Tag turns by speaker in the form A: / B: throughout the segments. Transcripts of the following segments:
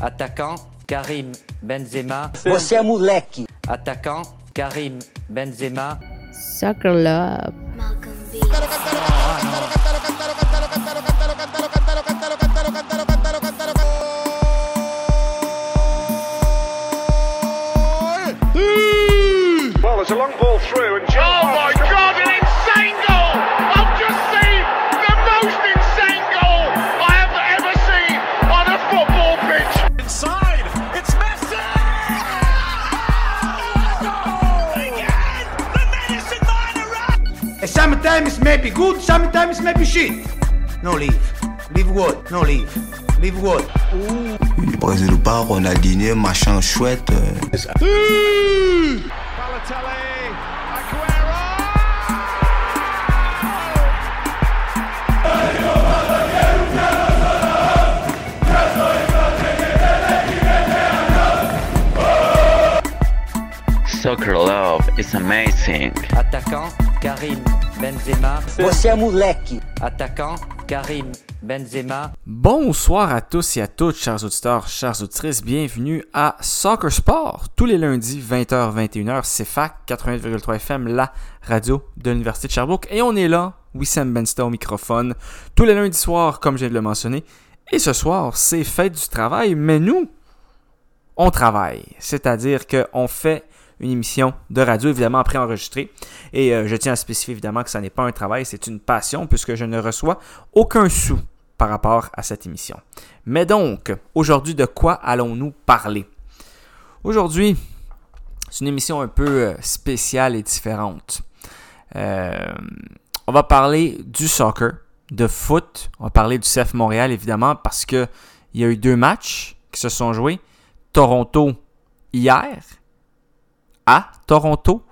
A: Attaquant, Karim Benzema.
B: Você é moleque.
A: Attaquant, Karim Benzema.
C: Soccer Love.
D: Well,
E: may be good, sometimes may be shit. No leave. Leave what? No leave. Leave what?
F: Brésil ou pas, Ronaldinho, machin chouette. euh,
D: Balotelli, Aguero!
G: Soccer Love is amazing.
A: Attaquant, Karim Benzema. Attaquant, Karim Benzema.
H: Bonsoir à tous et à toutes, chers auditeurs, chères auditrices. Bienvenue à Soccer Sport. Tous les lundis, 20h-21h, c'est FAC 88,3 FM, la radio de l'Université de Sherbrooke. Et on est là, Wissam Bensta au microphone, tous les lundis soirs, comme je viens de le mentionner. Et ce soir, c'est fête du travail, mais nous, on travaille. C'est-à-dire qu'on fait une émission de radio, évidemment préenregistrée. Et euh, je tiens à spécifier évidemment que ça n'est pas un travail, c'est une passion, puisque je ne reçois aucun sou par rapport à cette émission. Mais donc, aujourd'hui, de quoi allons-nous parler? Aujourd'hui, c'est une émission un peu euh, spéciale et différente. Euh, on va parler du soccer, de foot. On va parler du CF Montréal, évidemment, parce que il y a eu deux matchs qui se sont joués. Toronto hier à Toronto.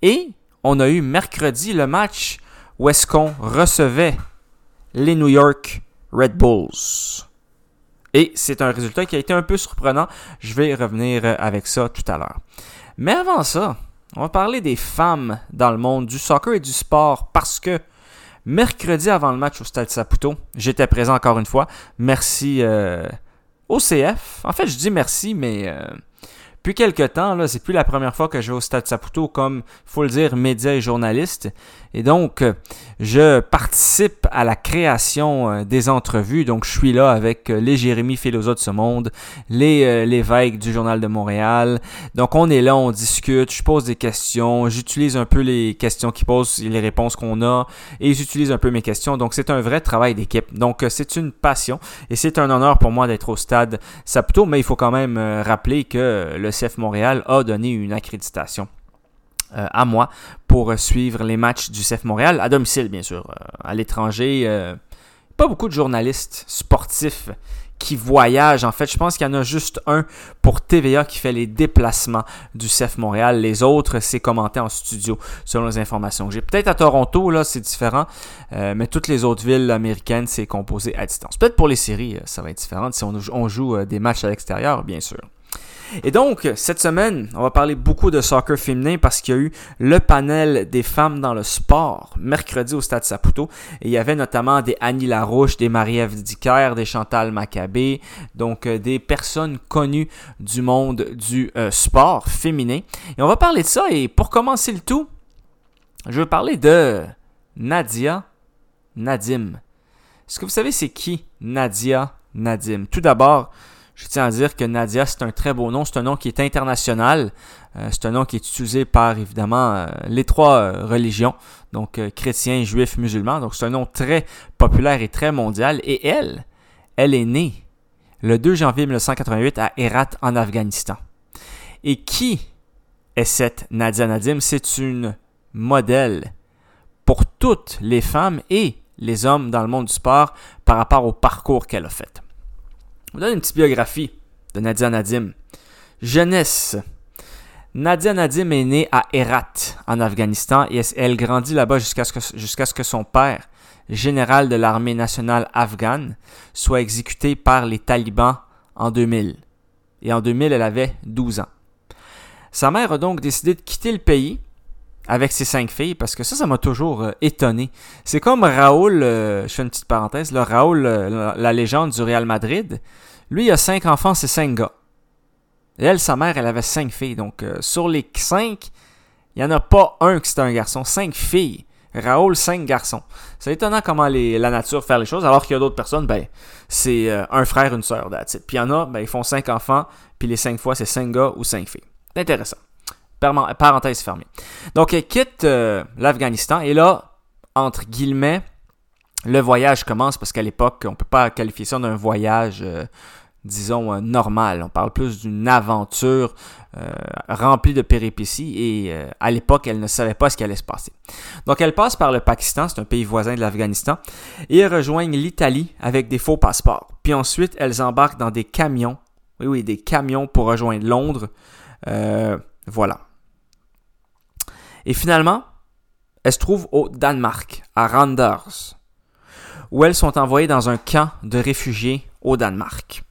H: Et on a eu mercredi le match où est-ce qu'on recevait les New York Red Bulls. Et c'est un résultat qui a été un peu surprenant. Je vais revenir avec ça tout à l'heure. Mais avant ça, on va parler des femmes dans le monde du soccer et du sport parce que mercredi avant le match au Stade Saputo, j'étais présent encore une fois. Merci euh, au CF. En fait, je dis merci, mais euh, depuis quelques temps, là, c'est plus la première fois que je vais au Stade Saputo comme, faut le dire, média et journaliste. Et donc, euh, je participe à la création euh, des entrevues. Donc, je suis là avec euh, les Jérémy Philosophe de ce monde, les l'évêque du Journal de Montréal. Donc, on est là, on discute, je pose des questions, j'utilise un peu les questions qu'ils posent et les réponses qu'on a, et j'utilise un peu mes questions. Donc, c'est un vrai travail d'équipe. Donc, c'est une passion et c'est un honneur pour moi d'être au Stade Saputo. Mais il faut quand même rappeler que le CF Montréal a donné une accréditation à moi pour euh, suivre les matchs du CF Montréal à domicile, bien sûr. Euh, à l'étranger, euh, pas beaucoup de journalistes sportifs qui voyagent. En fait, je pense qu'il y en a juste un pour TVA qui fait les déplacements du CF Montréal. Les autres, c'est commenté en studio, selon les informations que j'ai. Peut-être à Toronto, là, c'est différent, euh, mais toutes les autres villes américaines, c'est composé à distance. Peut-être pour les séries, euh, ça va être différent si on, joue euh, des matchs à l'extérieur, bien sûr. Et donc, cette semaine, on va parler beaucoup de soccer féminin parce qu'il y a eu le panel des femmes dans le sport mercredi au Stade Saputo. Et il y avait notamment des Annie Larouche, des Marie-Ève Dicker, des Chantal Maccabé, donc euh, des personnes connues du monde du euh, sport féminin. Et on va parler de ça. Et pour commencer le tout, je veux parler de Nadia Nadim. Est-ce que vous savez c'est qui Nadia Nadim? Tout d'abord, je tiens à dire que Nadia, c'est un très beau nom. C'est un nom qui est international. Euh, c'est un nom qui est utilisé par, évidemment, euh, les trois euh, religions. Donc, chrétiens, juifs, musulmans. Donc, c'est un nom très populaire et très mondial. Et elle, elle est née le 2 janvier 1988 à Herat, en Afghanistan. Et qui est cette Nadia Nadim? C'est une modèle pour toutes les femmes et les hommes dans le monde du sport par rapport au parcours qu'elle a fait. Vous donne une petite biographie de Nadia Nadim. Jeunesse. Nadia Nadim est née à Herat, en Afghanistan, et elle grandit là-bas jusqu'à ce, que, jusqu'à ce que son père, général de l'armée nationale afghane, soit exécuté par les talibans en 2000. Et en 2000, elle avait 12 ans. Sa mère a donc décidé de quitter le pays avec ses cinq filles, parce que ça, ça m'a toujours euh, étonné. C'est comme Raoul, euh, je fais une petite parenthèse, là, Raoul, euh, la, légende du Real Madrid. Lui, il a cinq enfants, c'est cinq gars. Et elle, sa mère, elle avait cinq filles. Donc, sur les cinq, il n'y en a pas un qui c'était un garçon. Cinq filles. Raoul, cinq garçons. C'est étonnant comment la nature fait les choses, alors qu'il y a d'autres personnes, ben, c'est un frère, une sœur. Puis il y en a, ben, ils font cinq enfants, puis les cinq fois, c'est cinq gars ou cinq filles. Intéressant. Parenthèse fermée. Donc, elle quitte euh, l'Afghanistan, et là, entre guillemets, le voyage commence, parce qu'à l'époque, on ne peut pas qualifier ça d'un voyage, euh, disons, euh, normal. On parle plus d'une aventure remplie de péripéties, et à l'époque, elle ne savait pas ce qui allait se passer. Donc, elle passe par le Pakistan, c'est un pays voisin de l'Afghanistan, et elles rejoignent l'Italie avec des faux passeports. Puis ensuite, elles embarquent dans des camions, oui, oui, des camions pour rejoindre Londres. Voilà. Et finalement, elles se trouvent au Danemark, à Randers, où elles sont envoyées dans un camp de réfugiés au Danemark.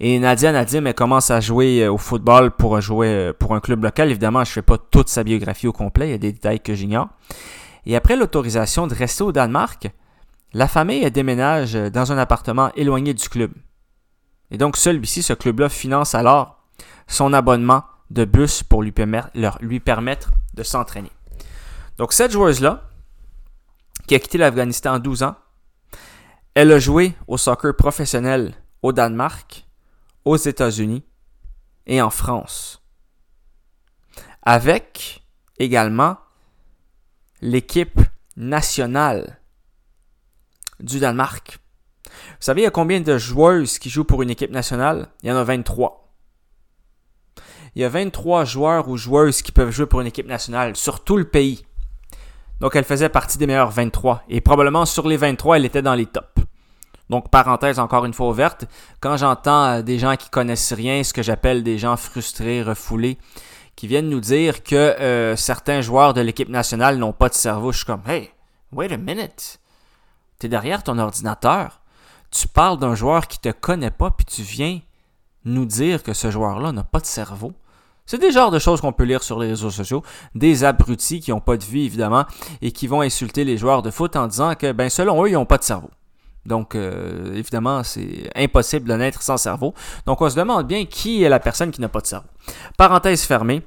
H: Et Nadia Nadim, elle commence à jouer euh, au football pour jouer euh, pour un club local. Évidemment, je ne fais pas toute sa biographie au complet, il y a des détails que j'ignore. Et après l'autorisation de rester au Danemark, la famille elle déménage euh, dans un appartement éloigné du club. Et donc celui-ci, ce club-là, finance alors son abonnement de bus pour lui leur- lui permettre de s'entraîner. Donc cette joueuse-là, qui a quitté l'Afghanistan à 12 ans, elle a joué au soccer professionnel au Danemark, aux États-Unis et en France. Avec également l'équipe nationale du Danemark. Vous savez, il y a combien de joueuses qui jouent pour une équipe nationale? Il y en a 23. Il y a 23 joueurs ou joueuses qui peuvent jouer pour une équipe nationale sur tout le pays. Donc, elle faisait partie des meilleurs 23. Et probablement sur les 23, elle était dans les tops. Donc, parenthèse encore une fois ouverte, quand j'entends euh, des gens qui connaissent rien, ce que j'appelle des gens frustrés, refoulés, qui viennent nous dire que euh, certains joueurs de l'équipe nationale n'ont pas de cerveau, je suis comme, hey, wait a minute. T'es derrière ton ordinateur, tu parles d'un joueur qui te connaît pas, puis tu viens nous dire que ce joueur-là n'a pas de cerveau. C'est des genres de choses qu'on peut lire sur les réseaux sociaux. Des abrutis qui n'ont pas de vie, évidemment, et qui vont insulter les joueurs de foot en disant que, ben, selon eux, ils n'ont pas de cerveau. Donc, euh, évidemment, c'est impossible de naître sans cerveau. Donc, on se demande bien qui est la personne qui n'a pas de cerveau. Parenthèse fermée.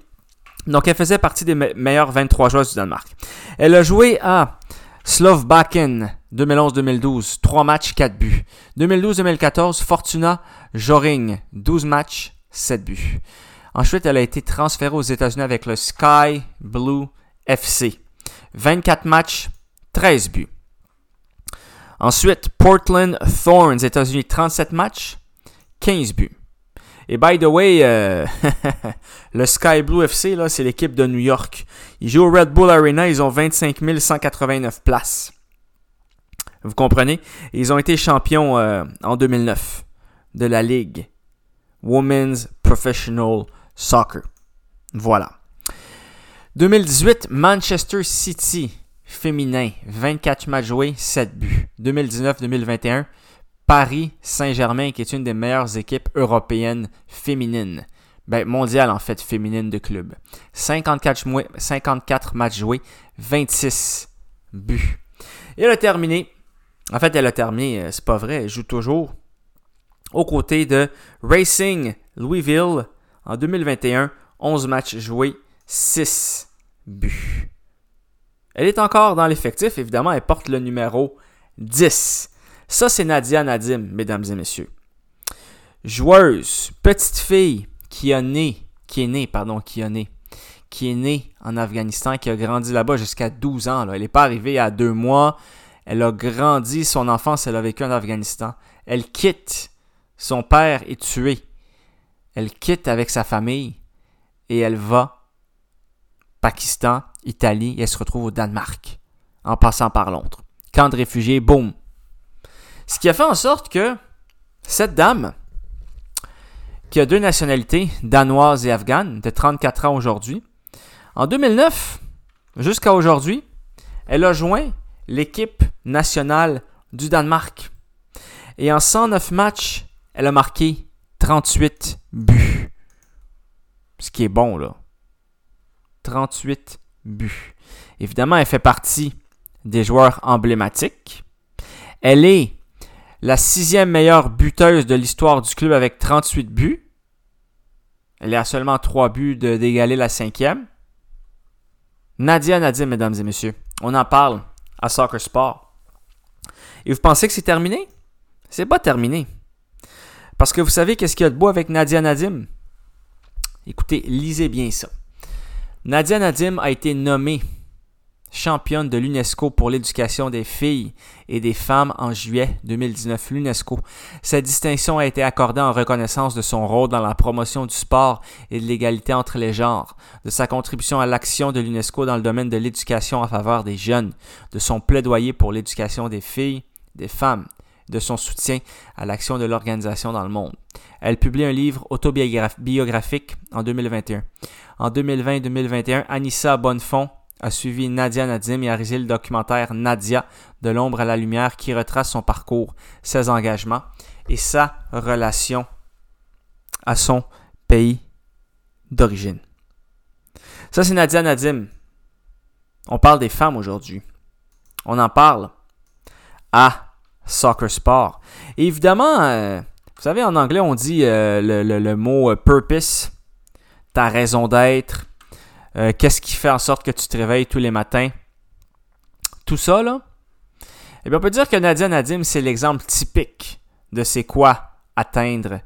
H: Donc, elle faisait partie des me- meilleures 23 joueuses du Danemark. Elle a joué à Slovbaken 2011-2012, 3 matchs, 4 buts. 2012-2014, Fortuna Joring, 12 matchs, 7 buts. Ensuite, elle a été transférée aux États-Unis avec le Sky Blue FC. 24 matchs, 13 buts. Ensuite, Portland Thorns, États-Unis, 37 matchs, 15 buts. Et by the way, euh, le Sky Blue FC, là, c'est l'équipe de New York. Ils jouent au Red Bull Arena, ils ont 25 189 places. Vous comprenez? Ils ont été champions euh, en 2009 de la Ligue Women's Professional Soccer. Voilà. 2018, Manchester City féminin, 24 matchs joués, 7 buts. 2019-2021, Paris Saint-Germain, qui est une des meilleures équipes européennes féminines. Ben, mondiales en fait, féminines de club. 54, mou- 54 matchs joués, 26 buts. Et elle a terminé. En fait, elle a terminé, euh, c'est pas vrai, elle joue toujours aux côtés de Racing Louisville en 2021, 11 matchs joués, 6 buts. Elle est encore dans l'effectif, évidemment, elle porte le numéro 10. Ça, c'est Nadia Nadim, mesdames et messieurs. Joueuse, petite fille qui a qui est née, pardon, qui a né, qui est née en Afghanistan, qui a grandi là-bas jusqu'à 12 ans. Elle n'est pas arrivée à deux mois. Elle a grandi, son enfance, elle a vécu en Afghanistan. Elle quitte, son père est tué. Elle quitte avec sa famille et elle va Pakistan, Italie, et elle se retrouve au Danemark, en passant par Londres. Camp de réfugiés, boum. Ce qui a fait en sorte que cette dame, qui a deux nationalités, danoise et afghane, de 34 ans aujourd'hui, en 2009, jusqu'à aujourd'hui, elle a joint l'équipe nationale du Danemark. Et en 109 matchs, elle a marqué 38 buts. Ce qui est bon, là. 38 buts. Évidemment, elle fait partie des joueurs emblématiques. Elle est la sixième meilleure buteuse de l'histoire du club avec 38 buts. Elle est à seulement 3 buts d'égaler la cinquième. Nadia Nadim, mesdames et messieurs. On en parle à Soccer Sport. Et vous pensez que c'est terminé? C'est pas terminé. Parce que vous savez qu'est-ce qu'il y a de beau avec Nadia Nadim? Écoutez, lisez bien ça. Nadia Nadim a été nommée championne de l'UNESCO pour l'éducation des filles et des femmes en juillet 2019. L'UNESCO. Cette distinction a été accordée en reconnaissance de son rôle dans la promotion du sport et de l'égalité entre les genres, de sa contribution à l'action de l'UNESCO dans le domaine de l'éducation en faveur des jeunes, de son plaidoyer pour l'éducation des filles, des femmes, de son soutien à l'action de l'organisation dans le monde. Elle publie un livre autobiographique en 2021. En 2020-2021, Anissa Bonnefond a suivi Nadia Nadim et a réalisé le documentaire Nadia, de l'ombre à la lumière, qui retrace son parcours, ses engagements et sa relation à son pays d'origine. Ça, c'est Nadia Nadim. On parle des femmes aujourd'hui. On en parle à Soccer Sport. Évidemment, euh, vous savez, en anglais, on dit euh, le, mot euh, purpose, ta raison d'être, qu'est-ce qui fait en sorte que tu te réveilles tous les matins. Tout ça, là. Eh bien, on peut dire que Nadia Nadim, c'est l'exemple typique de c'est quoi atteindre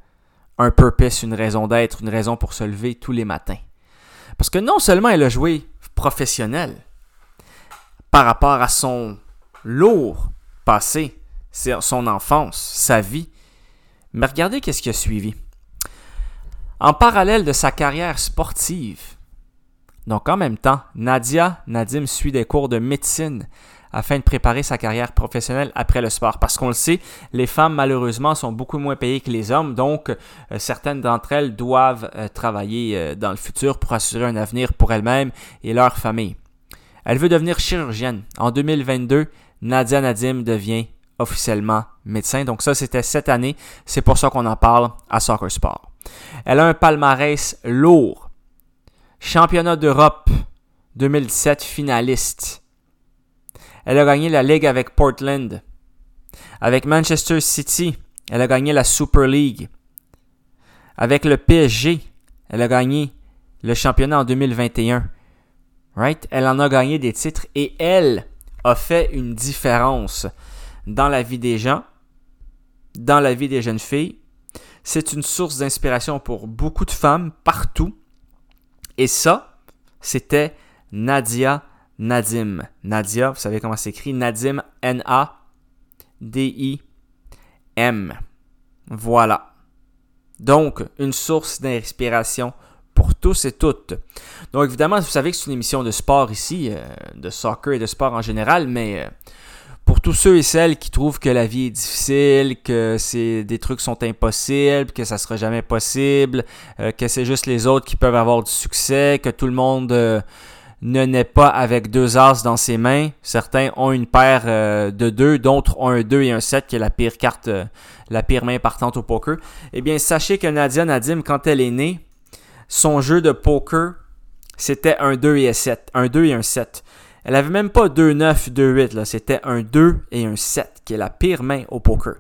H: un purpose, une raison d'être, une raison pour se lever tous les matins. Parce que non seulement elle a joué professionnel par rapport à son lourd passé, son enfance, sa vie, mais regardez qu'est-ce qui a suivi. En parallèle de sa carrière sportive, donc en même temps, Nadia Nadim suit des cours de médecine afin de préparer sa carrière professionnelle après le sport. Parce qu'on le sait, les femmes malheureusement sont beaucoup moins payées que les hommes, donc euh, certaines d'entre elles doivent euh, travailler euh, dans le futur pour assurer un avenir pour elles-mêmes et leur famille. Elle veut devenir chirurgienne. En 2022, Nadia Nadim devient officiellement médecin. Donc ça, c'était cette année. C'est pour ça qu'on en parle à Soccer Sport. Elle a un palmarès lourd. Championnat d'Europe 2017 finaliste. Elle a gagné la Ligue avec Portland. Avec Manchester City, elle a gagné la Super League. Avec le PSG, elle a gagné le championnat en 2021. Right? Elle en a gagné des titres et elle a fait une différence dans la vie des gens, dans la vie des jeunes filles. C'est une source d'inspiration pour beaucoup de femmes partout. Et ça, c'était Nadia Nadim. Nadia, vous savez comment c'est écrit? Nadim, N-A-D-I-M. Voilà. Donc, une source d'inspiration pour tous et toutes. Donc, évidemment, vous savez que c'est une émission de sport ici, euh, de soccer et de sport en général, mais euh, pour tous ceux et celles qui trouvent que la vie est difficile, que c'est des trucs sont impossibles, que ça sera jamais possible, euh, que c'est juste les autres qui peuvent avoir du succès, que tout le monde euh, ne naît pas avec deux as dans ses mains. Certains ont une paire euh, de deux, d'autres ont un 2 et un 7 qui est la pire carte, la pire main partante au poker. Eh bien, sachez que Nadia Nadim, quand elle est née, son jeu de poker, c'était un 2 et un 7. Un 2 et un 7. Elle avait même pas 2-9, 2-8, là. C'était un 2 et un 7, qui est la pire main au poker.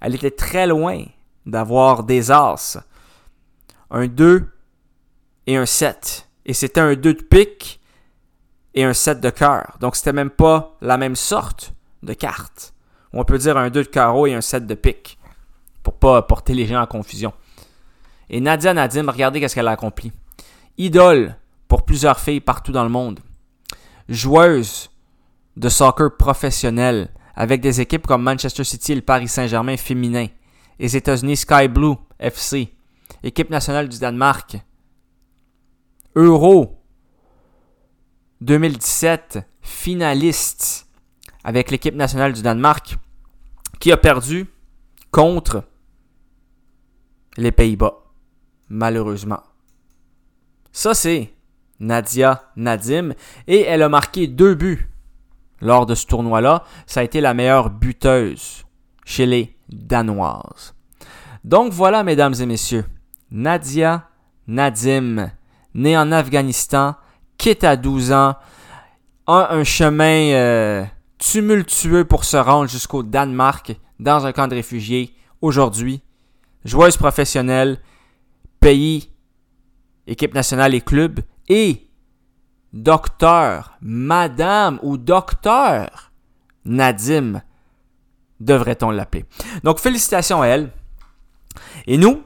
H: Elle était très loin d'avoir des as. Un 2 et un 7. Et c'était un 2 de pique et un 7 de cœur. Donc c'était même pas la même sorte de carte. On peut dire un 2 de carreau et un 7 de pique. Pour pas porter les gens en confusion. Et Nadia Nadim, regardez qu'est-ce qu'elle a accompli. Idole pour plusieurs filles partout dans le monde. Joueuse de soccer professionnelle avec des équipes comme Manchester City et le Paris Saint-Germain féminin. Les États-Unis Sky Blue FC. Équipe nationale du Danemark. Euro 2017, finaliste avec l'équipe nationale du Danemark qui a perdu contre les Pays-Bas, malheureusement. Ça, c'est Nadia Nadim et elle a marqué deux buts lors de ce tournoi-là. Ça a été la meilleure buteuse chez les Danoises. Donc voilà, mesdames et messieurs, Nadia Nadim, née en Afghanistan, quitte à 12 ans, a un chemin euh, tumultueux pour se rendre jusqu'au Danemark dans un camp de réfugiés aujourd'hui. Joueuse professionnelle, pays, équipe nationale et club. Et docteur, madame ou docteur Nadim, devrait-on l'appeler. Donc félicitations à elle. Et nous,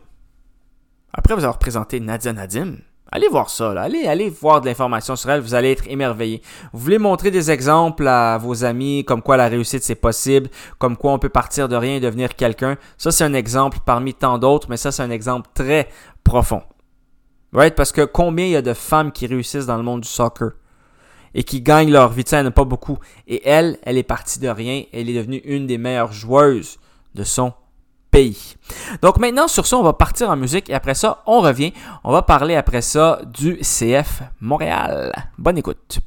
H: après vous avoir présenté Nadia Nadim, allez voir ça. Allez, allez voir de l'information sur elle, vous allez être émerveillé. Vous voulez montrer des exemples à vos amis, comme quoi la réussite c'est possible, comme quoi on peut partir de rien et devenir quelqu'un. Ça c'est un exemple parmi tant d'autres, mais ça c'est un exemple très profond. Right? Parce que combien il y a de femmes qui réussissent dans le monde du soccer et qui gagnent leur vie, il n'y pas beaucoup. Et elle, elle est partie de rien, elle est devenue une des meilleures joueuses de son pays. Donc maintenant, sur ça, on va partir en musique et après ça, on revient. On va parler après ça du CF Montréal. Bonne écoute.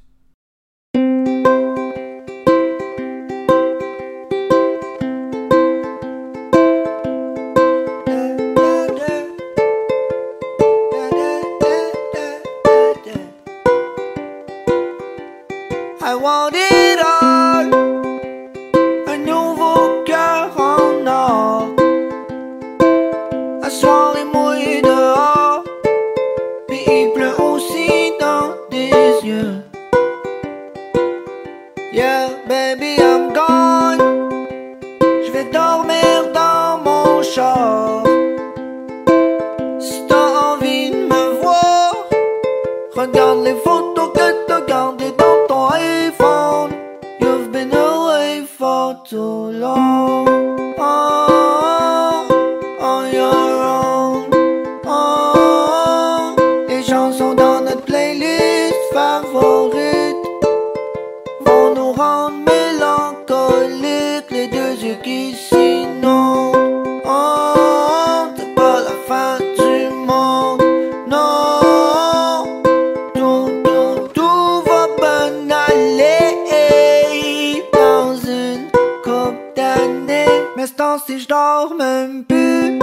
I: Ce temps-ci, je dors même plus.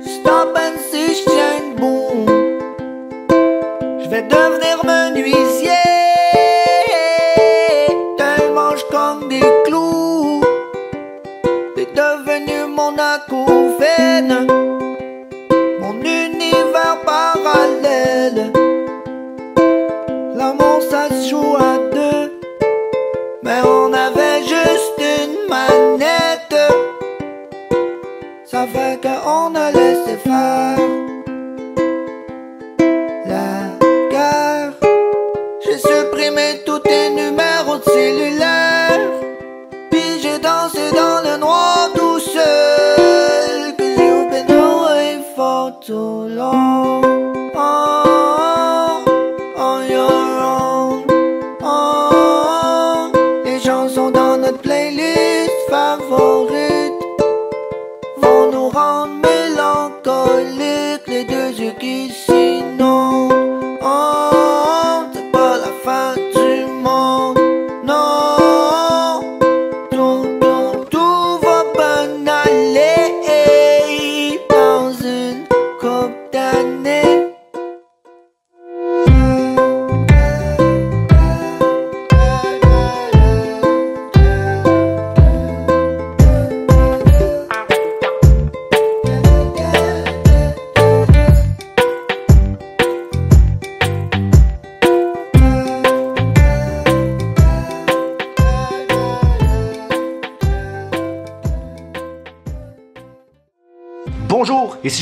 I: Stop and si je tiens debout. Je vais devenir Fait qu'on a laissé faire.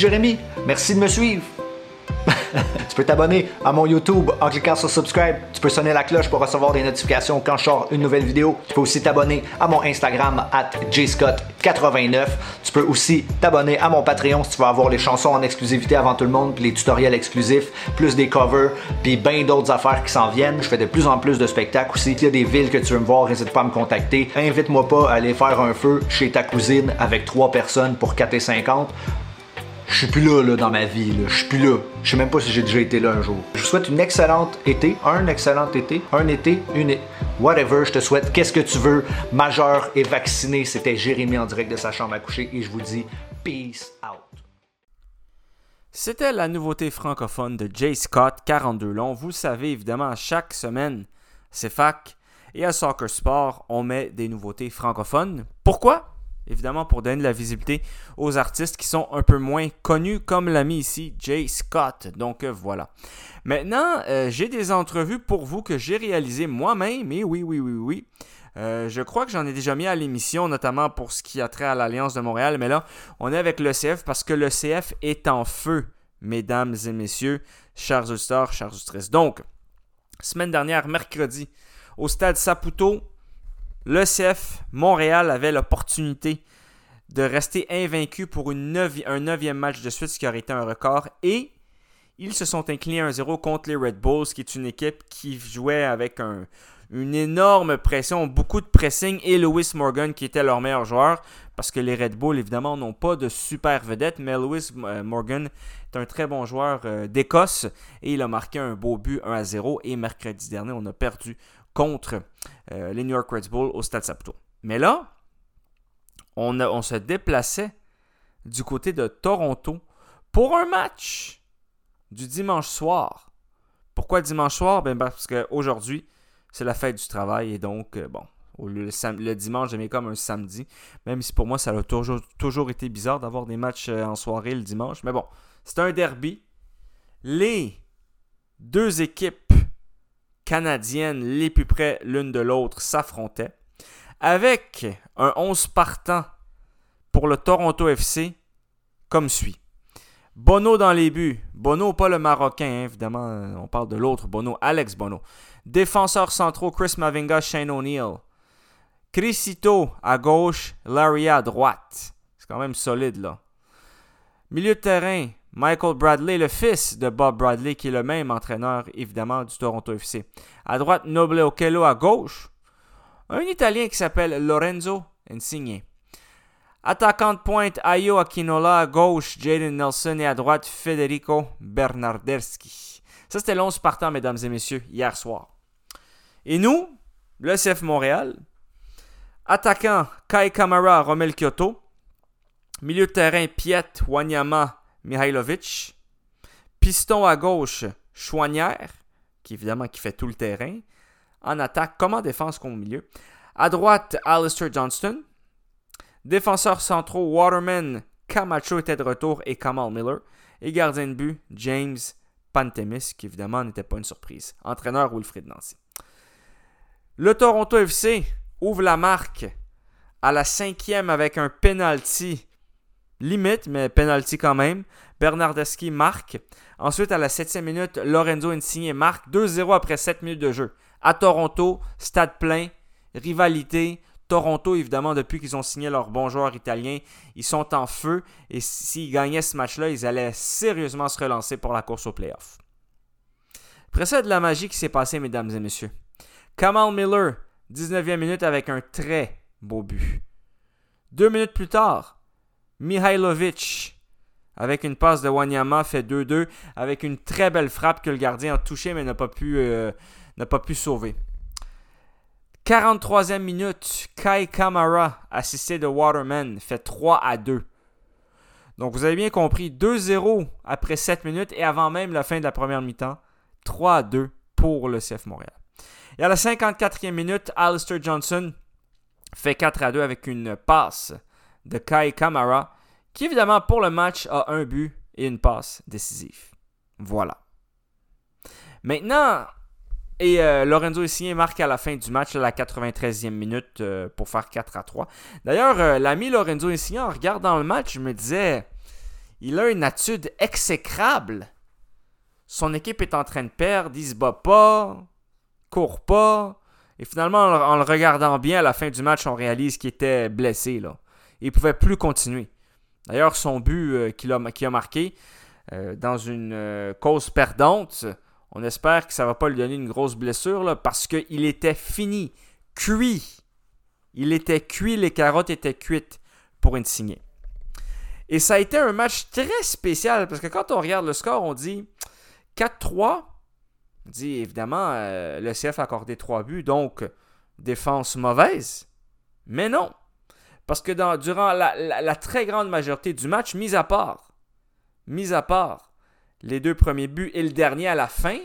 E: Jérémy. Merci de me suivre. tu peux t'abonner à mon YouTube en cliquant sur subscribe. Tu peux sonner la cloche pour recevoir des notifications quand je sors une nouvelle vidéo. Tu peux aussi t'abonner à mon Instagram at jscott89. Tu peux aussi t'abonner à mon Patreon si tu veux avoir les chansons en exclusivité avant tout le monde, puis les tutoriels exclusifs, plus des covers, puis bien d'autres affaires qui s'en viennent. Je fais de plus en plus de spectacles aussi. S'il y a des villes que tu veux me voir, n'hésite pas à me contacter. Invite-moi pas à aller faire un feu chez ta cousine avec trois personnes pour 4,50. Je suis plus là, dans ma vie, là. Je suis plus là. Je sais même pas si j'ai déjà été là un jour. Je vous souhaite une excellente été, un excellent été, un été, une whatever. Je te souhaite qu'est-ce que tu veux, majeur et vacciné. C'était Jérémy en direct de sa chambre à coucher et je vous dis peace out.
H: C'était la nouveauté francophone de Jay Scott, 42 long. Vous savez, évidemment, chaque semaine, c'est fac. Et à Soccer Sport, on met des nouveautés francophones pour Pourquoi? Évidemment, pour donner de la visibilité aux artistes qui sont un peu moins connus, comme l'ami ici, Jay Scott. Donc euh, voilà. Maintenant, euh, j'ai des entrevues pour vous que j'ai réalisées moi-même. Et oui, oui, oui, oui. Euh, je crois que j'en ai déjà mis à l'émission, notamment pour ce qui a trait à l'Alliance de Montréal. Mais là, on est avec l'ECF parce que l'ECF est en feu, mesdames et messieurs, chers auditeurs, chers auditrices. Donc, semaine dernière, mercredi, au stade Saputo, l'ECF Montréal avait l'opportunité de rester invaincu pour une un neuvième match de suite, ce qui aurait été un record. Et ils se sont inclinés 1-0 contre les Red Bulls, qui est une équipe qui jouait avec un, une énorme pression, beaucoup de pressing et Lewis Morgan qui était leur meilleur joueur parce que les Red Bull évidemment n'ont pas de super vedette, mais Lewis euh, Morgan est un très bon joueur euh, d'Écosse et il a marqué un beau but 1 à 0 et mercredi dernier on a perdu contre euh, les New York Red Bull au Stade Saputo. Mais là, on, se déplaçait du côté de Toronto pour un match du dimanche soir. Pourquoi dimanche soir? Ben parce qu'aujourd'hui, c'est la fête du travail et donc, euh, bon, le, le, dimanche, j'aimais comme un samedi, même si pour moi, ça a toujours, toujours été bizarre d'avoir des matchs euh, en soirée le dimanche. Mais bon, c'est un derby. Les deux équipes les plus près l'une de l'autre s'affrontaient avec un 11 partant pour le Toronto FC comme suit. Bono dans les buts. Bono, pas le Marocain, hein, évidemment, euh, on parle de l'autre Bono, Alex Bono. Défenseurs centraux, Chris Mavinga, Shane O'Neill. Crisito à gauche, Larry à droite. C'est quand même solide, là. Milieu de terrain, Michael Bradley, le fils de Bob Bradley, qui est le même entraîneur, évidemment, du Toronto FC. À droite, Noble Okello à gauche. Un Italien qui s'appelle Lorenzo Insigne. Attaquant de pointe, Ayo Akinola à gauche, Jaden Nelson et à droite, Federico Bernardeski. Ça, c'était l'11 partant, mesdames et messieurs, hier soir. Et nous, le CF Montréal, attaquant Kai Kamara, Romel Kyoto, milieu de terrain Piet, Wanyama, Mihailovic, piston à gauche, Chouanière, qui évidemment fait tout le terrain, en attaque comme en défense comme au milieu? À droite, Alistair Johnston. Défenseurs centraux, Waterman, Camacho était de retour et Kamal Miller. Et gardien de but, James Pantemis, qui évidemment n'était pas une surprise. Entraîneur Wilfried Nancy. Le Toronto FC ouvre la marque à la cinquième avec un penalty limite, mais penalty quand même. Bernardeschi marque. Ensuite, à la septième minute, Lorenzo Insigne marque 2-0 après 7 minutes de jeu. À Toronto, stade plein, rivalité. Toronto, évidemment, depuis qu'ils ont signé leur bon joueur italien, ils sont en feu. Et s'ils gagnaient ce match-là, ils allaient sérieusement se relancer pour la course au playoff. Après ça, de la magie qui s'est passée, mesdames et messieurs. Kamal Miller, 19e minute avec un très beau but. Deux minutes plus tard, Mihailovic, avec une passe de Wanyama, fait 2-2 avec une très belle frappe que le gardien a touché mais n'a pas pu, euh, pas pu sauver. 43e minute, Kai Kamara, assisté de Waterman, fait 3 à 2. Donc vous avez bien compris, 2-0 après 7 minutes et avant même la fin de la première mi-temps, 3 à 2 pour le CF Montréal. Et à la 54e minute, Alistair Johnson fait 4 à 2 avec une passe de Kai Kamara, qui évidemment pour le match a un but et une passe décisive. Voilà. Maintenant, et euh, Lorenzo Insigne marque à la fin du match, à la 93e minute, euh, pour faire 4 à 3. D'ailleurs, euh, l'ami Lorenzo Insigne, en regardant le match, je me disais, il a une attitude exécrable. Son équipe est en train de perdre, il se bat pas, court pas. Et finalement, en, le regardant bien à la fin du match, on réalise qu'il était blessé. Là. Il ne pouvait plus continuer. D'ailleurs, son but euh, qu'il a, marqué euh, dans une euh, cause perdante, on espère que ça ne va pas lui donner une grosse blessure parce qu'il était fini, cuit. Il était cuit, les carottes étaient cuites pour Insigné. Et ça a été un match très spécial parce que quand on regarde le score, on dit 4-3 dit évidemment, le CF a accordé trois buts, donc défense mauvaise. Mais non. Parce que durant la, très grande majorité du match, mis à part, mis à part les deux premiers buts et le dernier à la fin,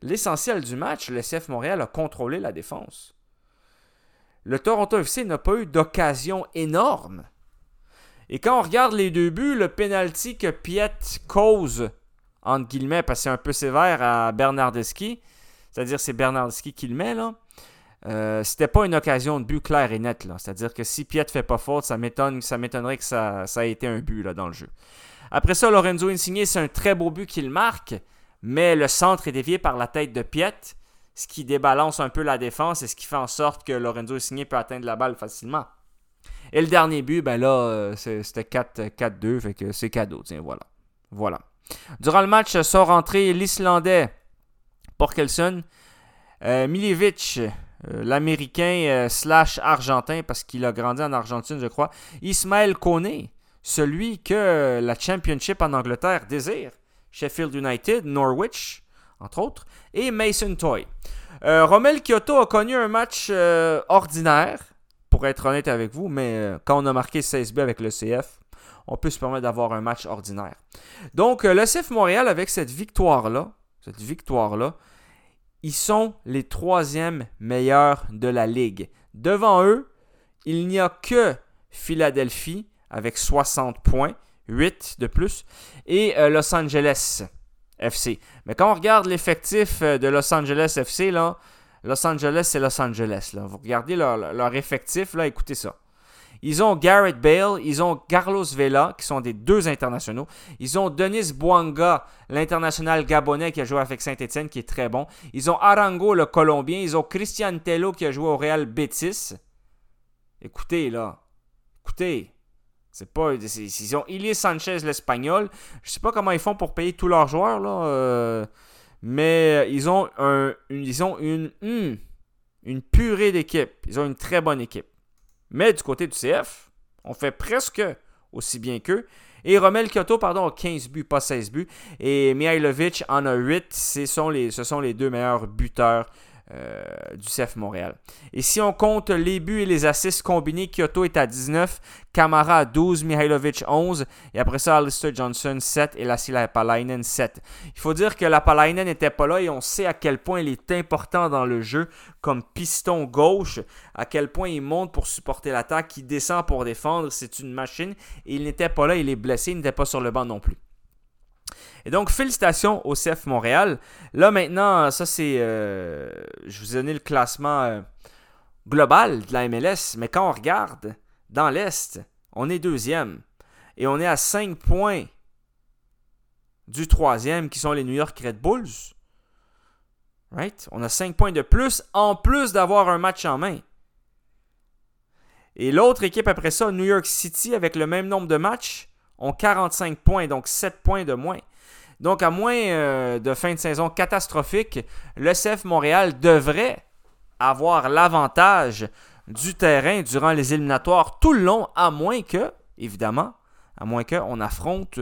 H: l'essentiel du match, le CF Montréal a contrôlé la défense. le Toronto FC n'a pas eu d'occasion énorme. Et quand on regarde les deux buts, le penalty que Piet cause, entre guillemets, parce que c'est un peu sévère à Bernardeschi, c'est-à-dire c'est Bernardeschi qui le met, là, euh, c'était pas une occasion de but claire et nette. C'est-à-dire que si Piet fait pas faute, ça m'étonnerait que ça, ça ait été un but là, dans le jeu. Après ça, Lorenzo Insigne, c'est un très beau but qu'il marque, mais le centre est dévié par la tête de Piet, ce qui débalance un peu la défense et ce qui fait en sorte que Lorenzo Insigne peut atteindre la balle facilement. Et le dernier but, ben là, euh, c'était 4-2, fait que c'est cadeau. Tiens, voilà. Voilà. Durant le match, sort entré l'Islandais Porkelson, euh, euh, l'Américain slash Argentin, parce qu'il a grandi en Argentine, je crois, Ismaël Kone, celui que la Championship en Angleterre désire, Sheffield United, Norwich, entre autres, et Mason Toy. Romel Kyoto a connu un match ordinaire, pour être honnête avec vous, mais euh, quand on a marqué 16 buts avec le CF, on peut se permettre d'avoir un match ordinaire. Donc, euh, le CF Montréal, avec cette victoire-là, cette victoire-là, ils sont les troisièmes meilleurs de la ligue. Devant eux, il n'y a que Philadelphie avec 60 points, 8 de plus, et euh, Los Angeles FC. Mais quand on regarde l'effectif de Los Angeles FC, là, Los Angeles, c'est Los Angeles. Là. Vous regardez leur, effectif, là, écoutez ça. Ils ont Garrett Bale, ils ont Carlos Vela, qui sont des deux internationaux. Ils ont Denis Bouanga, l'international gabonais qui a joué avec Saint-Etienne, qui est très bon. Ils ont Arango, le Colombien. Ils ont Christian Tello, qui a joué au Real Betis. Écoutez, là. Écoutez. C'est pas. Ils ont Ilie Sanchez, l'Espagnol. Je sais pas comment ils font pour payer tous leurs joueurs, là. Euh, mais ils ont, un, une, ils ont une, hmm, une purée d'équipe. Ils ont une très bonne équipe. Mais du côté du CF, on fait presque aussi bien qu'eux. Et Romel Kyoto, pardon, a 15 buts, pas 16 buts. Et Mihailovic en a 8. Ce sont les, ce sont les deux meilleurs buteurs euh, du CF Montréal. Et si on compte les buts et les assists combinés, Kyoto est à 19, Kamara à 12, Mihailovic 11, et après ça, Alistair Johnson 7 et Lassila Palainen 7. Il faut dire que la Palainen n'était pas là et on sait à quel point il est important dans le jeu comme piston gauche, à quel point il monte pour supporter l'attaque, il descend pour défendre, c'est une machine. Et il n'était pas là, il est blessé, il n'était pas sur le banc non plus. Et donc, félicitations au CF Montréal. Là, maintenant, ça, c'est. Euh, je vous ai donné le classement euh, global de la MLS, mais quand on regarde dans l'Est, on est deuxième. Et on est à 5 points du troisième, qui sont les New York Red Bulls. Right? On a 5 points de plus, en plus d'avoir un match en main. Et l'autre équipe après ça, New York City, avec le même nombre de matchs, ont 45 points, donc 7 points de moins. Donc, à moins euh, de fin de saison catastrophique, le CF Montréal devrait avoir l'avantage du terrain durant les éliminatoires tout le long, à moins que, évidemment, à moins qu'on affronte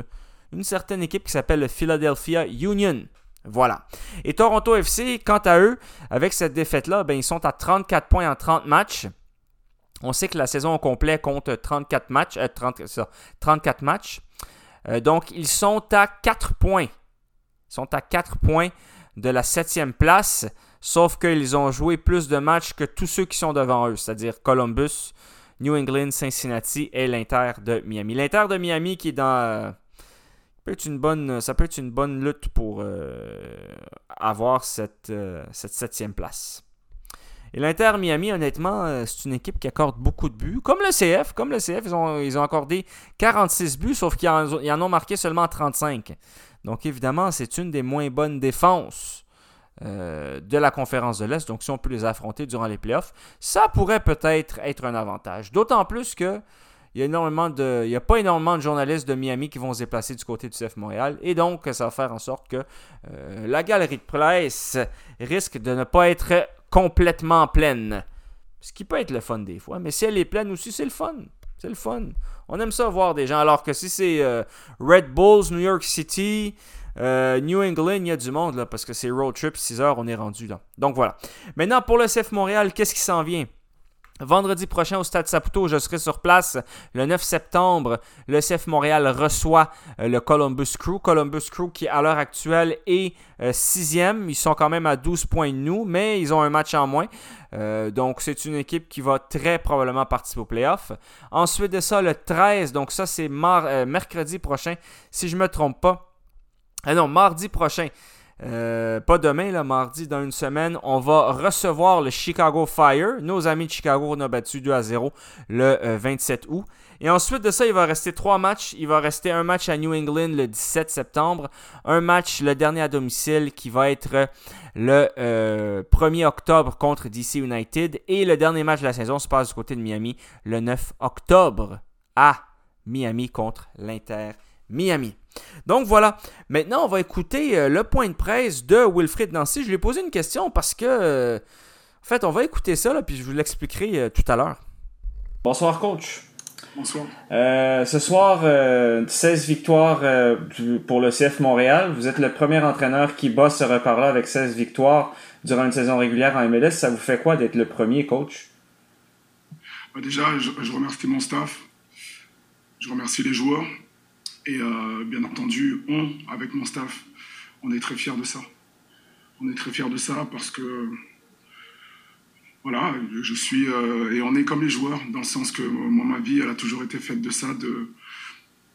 H: une certaine équipe qui s'appelle le Philadelphia Union. Voilà. Et Toronto FC, quant à eux, avec cette défaite-là, ben, ils sont à 34 points en 30 matchs. On sait que la saison au complet compte 34 matchs. 34 euh, matchs. Euh, donc, ils sont à 4 points. Ils sont à 4 points de la 7 place, sauf qu'ils ont joué plus de matchs que tous ceux qui sont devant eux, c'est-à-dire Columbus, New England, Cincinnati et l'Inter de Miami. L'Inter de Miami qui est dans... Euh, peut être une bonne, ça peut être une bonne lutte pour euh, avoir cette, cette septième place. Et l'Inter Miami, honnêtement, euh, c'est une équipe qui accorde beaucoup de buts. Comme le CF, comme le CF, ils ont, ils ont accordé 46 buts, sauf qu'ils en, ont marqué seulement 35. Donc évidemment, c'est une des moins bonnes défenses euh, de la conférence de l'Est. Donc si on peut les affronter durant les playoffs, ça pourrait peut-être être un avantage. D'autant plus que il y a énormément de, il y a pas énormément de journalistes de Miami qui vont se déplacer du côté du CF Montréal. Et donc, ça va faire en sorte que euh, la galerie de presse risque de ne pas être complètement pleine. Ce qui peut être le fun des fois, mais si elle est pleine aussi, c'est le fun. C'est le fun. On aime ça voir des gens. Alors que si c'est euh, Red Bulls, New York City, euh, New England, il y a du monde là, parce que c'est road trip, 6 heures, on est rendu là. Donc voilà. Maintenant, pour le CF Montréal, qu'est-ce qui s'en vient? Vendredi prochain au Stade Saputo, je serai sur place. Le 9 septembre, le CF Montréal reçoit euh, le Columbus Crew. Columbus Crew qui, à l'heure actuelle, est euh, sixième. Ils sont quand même à 12 points de nous, mais ils ont un match en moins. Euh, donc, c'est une équipe qui va très probablement participer au playoff. Ensuite de ça, le 13, donc ça, c'est mercredi prochain, si je ne me trompe pas. Ah non, mardi prochain. Euh, pas demain, là, mardi, dans une semaine, on va recevoir le Chicago Fire. Nos amis de Chicago, on a battu 2 à 0 le 27 euh, août. Et ensuite de ça, il va rester trois matchs. Il va rester un match à New England le 17 septembre, un match le dernier à domicile qui va être le 1er euh, octobre contre DC United et le dernier match de la saison se passe du côté de Miami le 9 octobre à Miami contre l'Inter Miami. Donc voilà. Maintenant, on va écouter euh, le point de presse de Wilfried Nancy. Je lui ai posé une question parce que, euh, en fait, on va écouter ça, là, puis je vous l'expliquerai euh, tout à l'heure.
J: Bonsoir, coach.
K: Bonsoir.
J: ce soir, 16 victoires pour le CF Montréal. Vous êtes le premier entraîneur qui bat ce record-là avec 16 victoires durant une saison régulière en MLS. Ça vous fait quoi d'être le premier coach?
K: Bah, déjà, je remercie mon staff. Je remercie les joueurs. Et euh, bien entendu, on, avec mon staff, on est très fiers de ça. On est très fiers de ça parce que, voilà, je suis, euh, et on est comme les joueurs, dans le sens que moi, ma vie, elle a toujours été faite de ça,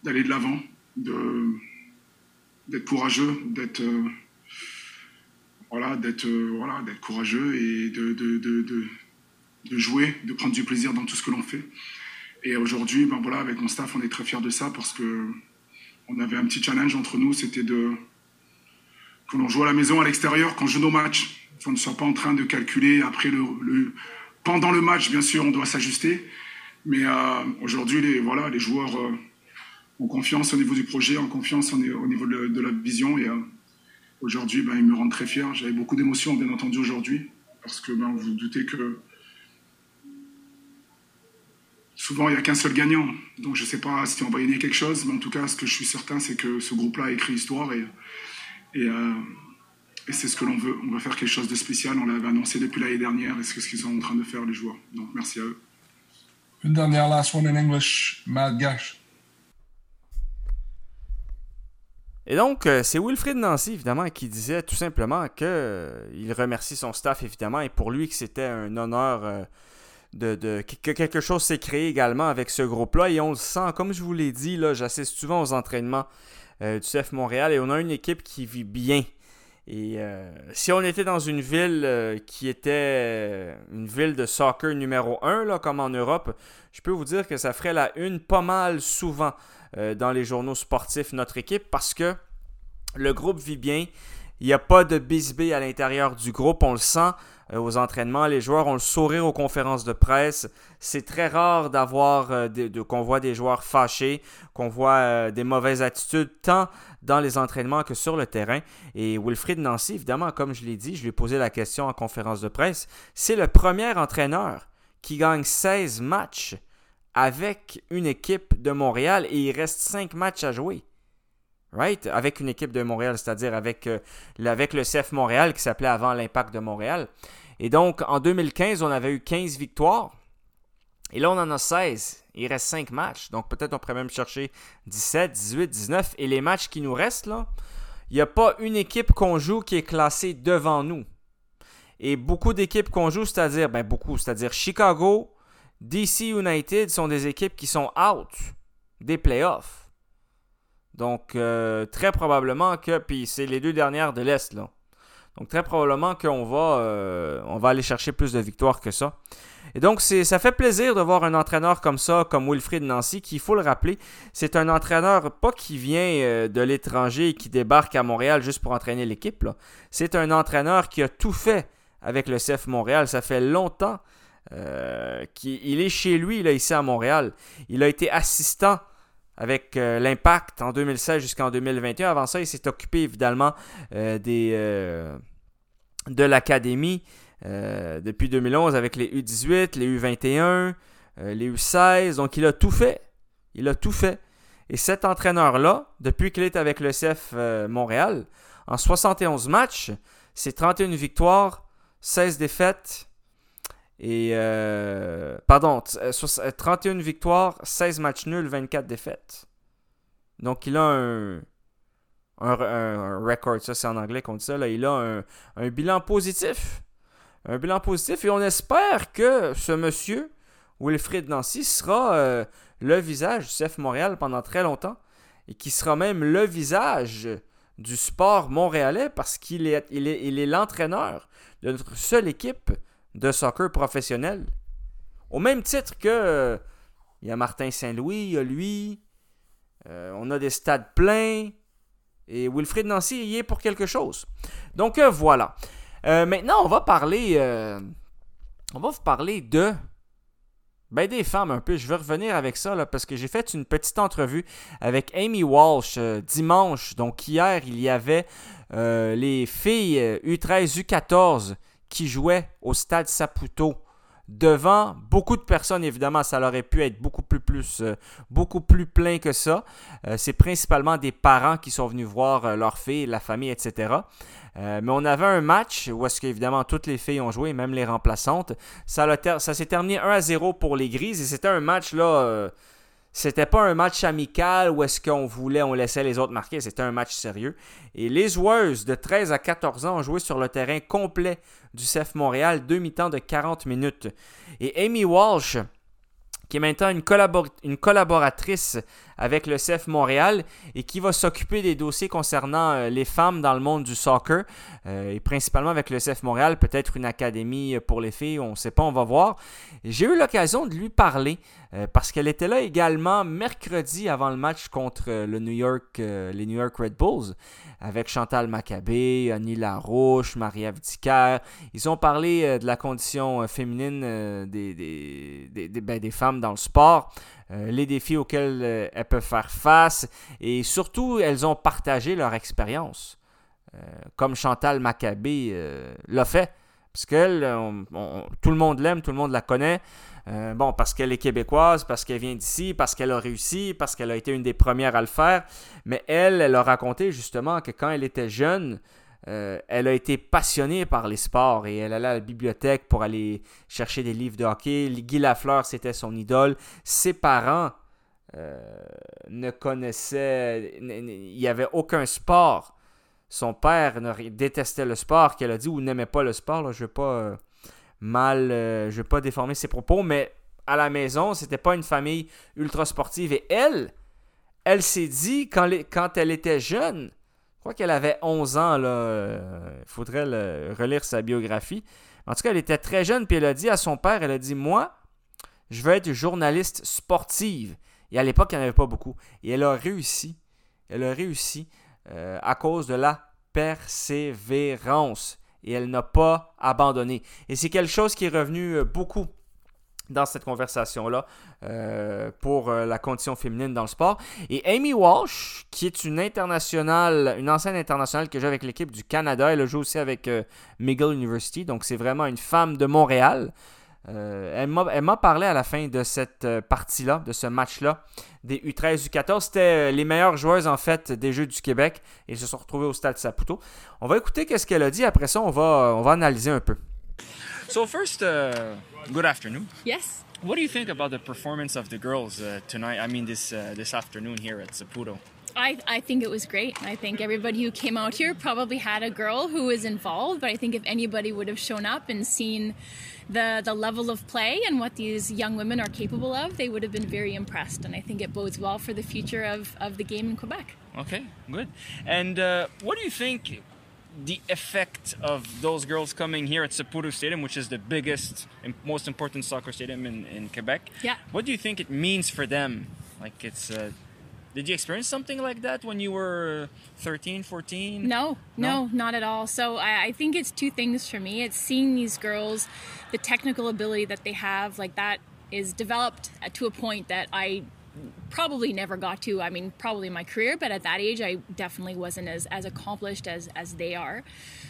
K: d'aller de l'avant, d'être courageux, d'être, euh, voilà, d'être, courageux et de, de, de, de, jouer, de prendre du plaisir dans tout ce que l'on fait. Et aujourd'hui, ben voilà, avec mon staff, on est très fiers de ça parce que on avait un petit challenge entre nous, c'était de quand on joue à la maison, à l'extérieur, quand joue nos matchs, on ne soit pas en train de calculer après le, pendant le match, bien sûr, on doit s'ajuster. Mais euh, aujourd'hui, les voilà, les joueurs euh, ont confiance au niveau du projet, ont confiance au niveau de, la vision. Et euh, aujourd'hui, ben, ils me rendent très fier. J'avais beaucoup d'émotions, bien entendu, aujourd'hui, parce que ben, vous, vous doutez que souvent, il n'y a qu'un seul gagnant. Donc, je ne sais pas si on va gagner quelque chose, mais en tout cas, ce que je suis certain, c'est que ce groupe-là a écrit histoire et, et, euh, c'est ce que l'on veut. On va faire quelque chose de spécial. On l'avait annoncé depuis l'année dernière et c'est ce qu'ils sont en train de faire, les joueurs. Donc, merci à eux.
L: Une dernière, last one in English, Gash.
H: Et donc, euh, c'est Wilfried Nancy, évidemment, qui disait tout simplement qu'il euh, remercie son staff, évidemment, et pour lui que c'était un honneur de, que quelque chose s'est créé également avec ce groupe-là. Et on le sent, comme je vous l'ai dit, là, j'assiste souvent aux entraînements euh, du CF Montréal et on a une équipe qui vit bien. Et euh, si on était dans une ville euh, qui était une ville de soccer numéro 1, là, comme en Europe, je peux vous dire que ça ferait la une pas mal souvent dans les journaux sportifs, notre équipe, parce que le groupe vit bien. Il n'y a pas de bisbee à l'intérieur du groupe, on le sent. Euh, aux entraînements. Les joueurs ont le sourire aux conférences de presse. C'est très rare d'avoir euh, de, qu'on voit des joueurs fâchés, qu'on voit euh, des mauvaises attitudes, tant dans les entraînements que sur le terrain. Et Wilfried Nancy, évidemment, comme je l'ai dit, je lui ai posé la question en conférence de presse, c'est le premier entraîneur qui gagne 16 matchs avec une équipe de Montréal et il reste 5 matchs à jouer. Right? Avec une équipe de Montréal, c'est-à-dire avec, avec le CF Montréal qui s'appelait avant l'Impact de Montréal. Et donc, en 2015, on avait eu 15 victoires. Et là, on en a 16. Il reste 5 matchs. Donc, peut-être on pourrait même chercher 17, 18, 19. Et les matchs qui nous restent, là, il n'y a pas une équipe qu'on joue qui est classée devant nous. Et beaucoup d'équipes qu'on joue, c'est-à-dire, ben beaucoup, c'est-à-dire Chicago, DC United sont des équipes qui sont out des playoffs. Donc, euh, très probablement que, puis c'est les deux dernières de l'Est, là. Donc très probablement qu'on va, euh, on va aller chercher plus de victoires que ça. Et donc ça fait plaisir de voir un entraîneur comme ça, comme Wilfried Nancy, qui, il faut le rappeler, c'est un entraîneur pas qui vient euh, de l'étranger et qui débarque à Montréal juste pour entraîner l'équipe. C'est un entraîneur qui a tout fait avec le CF Montréal. Ça fait longtemps qu'il est chez lui, là, ici à Montréal. Il a été assistant avec l'Impact en 2016 jusqu'en 2021. Avant ça, il s'est occupé évidemment des, de l'académie euh, depuis 2011 avec les U18, les U21, euh, les U16. Donc, il a tout fait. Il a tout fait. Et cet entraîneur-là, depuis qu'il est avec le CF euh, Montréal, en 71 matchs, c'est 31 victoires, 16 défaites Et euh, pardon, t- euh, soix- euh, 31 victoires, 16 matchs nuls, 24 défaites. Donc il a un, record, ça c'est en anglais qu'on dit ça, il a un, bilan positif. Un bilan positif et on espère que ce monsieur, Wilfrid Nancy, sera le visage du CF Montréal pendant très longtemps et qui sera même le visage du sport montréalais parce qu'il est, il est, il est l'entraîneur de notre seule équipe de soccer professionnel. Au même titre que euh, y a Martin Saint-Louis, il y a lui, euh, on a des stades pleins et Wilfrid Nancy y est pour quelque chose. Donc euh, voilà. Maintenant, on va parler, on va vous parler de ben, des femmes un peu. Je vais revenir avec ça parce que j'ai fait une petite entrevue avec Amy Walsh dimanche. Donc hier, il y avait les filles euh, U13, U14 qui jouaient au stade Saputo devant beaucoup de personnes. Évidemment, ça aurait pu être beaucoup plus, euh, beaucoup plus plein que ça. Euh, C'est principalement des parents qui sont venus voir euh, leurs filles, la famille, etc. Mais on avait un match où est-ce qu'évidemment toutes les filles ont joué, même les remplaçantes. Ça, ça s'est terminé 1 à 0 pour les Grises et c'était un match là. C'était pas un match amical où est-ce qu'on voulait, on laissait les autres marquer. C'était un match sérieux. Et les joueuses de 13 à 14 ans ont joué sur le terrain complet du CF Montréal, deux mi-temps de 40 minutes. Et Amy Walsh, qui est maintenant une collaboratrice avec le CF Montréal et qui va s'occuper des dossiers concernant euh, les femmes dans le monde du soccer euh, et principalement avec le CF Montréal, peut-être une académie pour les filles, on ne sait pas, on va voir. J'ai eu l'occasion de lui parler euh, parce qu'elle était là également mercredi avant le match contre euh, le New York, euh, les New York Red Bulls avec Chantal Maccabé, Annie Larouche, Marie-Ève. Ils ont parlé euh, de la condition euh, féminine euh, des, des, des, ben, des femmes dans le sport, euh, les défis auxquels euh, elles peuvent faire face et surtout, elles ont partagé leur expérience. Euh, comme Chantal Maccabé euh, l'a fait. Parce on- tout le monde l'aime, tout le monde la connaît. Euh, bon, parce qu'elle est québécoise, parce qu'elle vient d'ici, parce qu'elle a réussi, parce qu'elle a été une des premières à le faire. Mais elle, elle a raconté justement que quand elle était jeune, euh, elle a été passionnée par les sports et elle allait à la bibliothèque pour aller chercher des livres de hockey. Guy Lafleur, c'était son idole. Ses parents euh, ne connaissaient, il n'y avait aucun sport. Son père détestait le sport, qu'elle a dit, ou n'aimait pas le sport. Je ne veux pas euh, mal, je veux pas déformer ses propos, mais à la maison, c'était pas une famille ultra sportive. Et elle, elle s'est dit, quand, elle était jeune, je crois qu'elle avait 11 ans, il faudrait le- relire sa biographie. En tout cas, elle était très jeune, puis elle a dit à son père, elle a dit, moi, je veux être journaliste sportive. Et à l'époque, il n'y en avait pas beaucoup. Et elle a réussi. Elle a réussi euh, à cause de la persévérance. Et elle n'a pas abandonné. Et c'est quelque chose qui est revenu euh, beaucoup dans cette conversation-là euh, pour euh, la condition féminine dans le sport. Et Amy Walsh, qui est une internationale, une ancienne internationale qui joue avec l'équipe du Canada, elle a joué aussi avec euh, McGill University, donc c'est vraiment une femme de Montréal. Euh, elle m'a- parlé à la fin de cette partie-là, de ce match-là, des U13, U14. C'était les meilleures joueuses, en fait, des Jeux du Québec. Et se sont retrouvés au Stade Saputo. On va écouter qu'est-ce qu'elle a dit. Après ça, on va, on va analyser un peu.
M: So first, uh, good afternoon.
N: Yes.
M: What do you think about the performance of the girls uh, tonight? I mean, this uh, this afternoon here at Saputo.
N: I, I think it was great. I think everybody who came out here probably had a girl who was involved, but I think if anybody would have shown up and seen the, the level of play and what these young women are capable of, they would have been very impressed. And I think it bodes well for the future of, of the game in Quebec.
M: Okay, good. And uh, what do you think the effect of those girls coming here at Saputo Stadium, which is the biggest and most important soccer stadium in, in Quebec?
N: Yeah.
M: What do you think it means for them? Like it's. Uh, did you experience something like that when you were 13, 14?
N: No, no, not at all. So I, I think it's two things for me. It's seeing these girls, the technical ability that they have, like that is developed to a point that I probably never got to. I mean, probably in my career, but at that age, I definitely wasn't as, as accomplished as, as they are.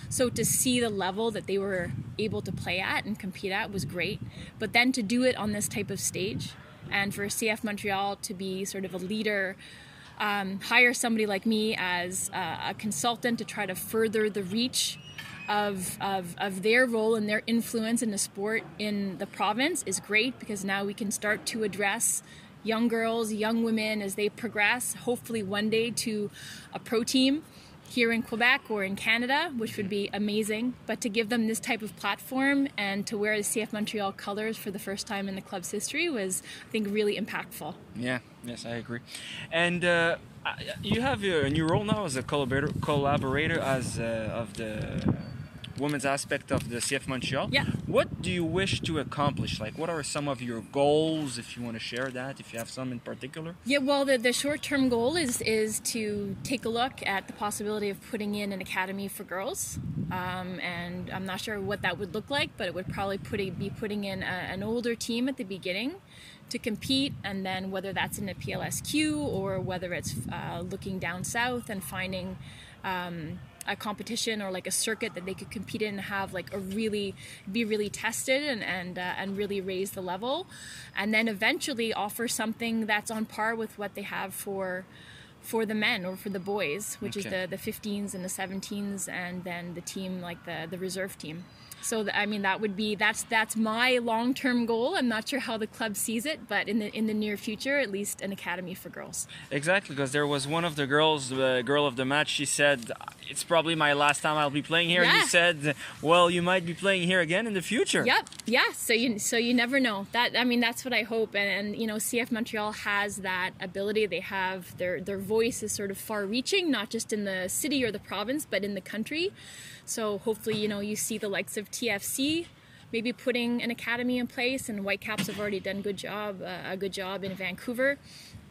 N: So to see the level that they were able to play at and compete at was great. But then to do it on this type of stage and for CF Montreal to be sort of a leader um, hire somebody like me as uh, a consultant to try to further the reach of, of, of their role and their influence in the sport in the province is great because now we can start to address young girls, young women as they progress, hopefully one day to a pro team here in Quebec or in Canada, which would be amazing. But to give them this type of platform and to wear the CF Montreal colors for the first time in the club's history was, I think, really impactful.
M: Yeah, yes, I agree. And uh, you have a new role now as a collaborator, collaborator as uh, of the women's aspect of the CF Montreal.
N: Yeah.
M: What do you wish to accomplish? Like, what are some of your goals, if you want to share that, if you have some in particular?
N: Yeah, well, the, the short term goal is, is to take a look at the possibility of putting in an academy for girls. Um, and I'm not sure what that would look like, but it would probably put a, be putting in a, an older team at the beginning to compete, and then whether that's in the PLSQ or whether it's uh, looking down south and finding. Um, a competition or like a circuit that they could compete in and have like a really be really tested and and uh, and really raise the level and then eventually offer something that's on par with what they have for for the men or for the boys which
M: Okay.
N: is the the 15s and the 17s and then the team like the the reserve team so th- I mean that would be that's that's my long-term goal. I'm not sure how the club sees it, but in the in the near future, at least an academy for girls.
M: Exactly, because there was one of the girls, the girl of the match. She said, "It's probably my last time I'll be playing here." And
N: Yeah.
M: you said, "Well, you might be playing here again in the future."
N: Yep. Yeah. So you so you never know. That I mean that's what I hope. And, and you know CF Montreal has that ability. They have their their voice is sort of far reaching, not just in the city or the province, but in the country. So hopefully you know you see the likes of TFC. Maybe putting an academy in place, and Whitecaps have already done good job, uh, a good job in Vancouver.